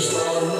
Start.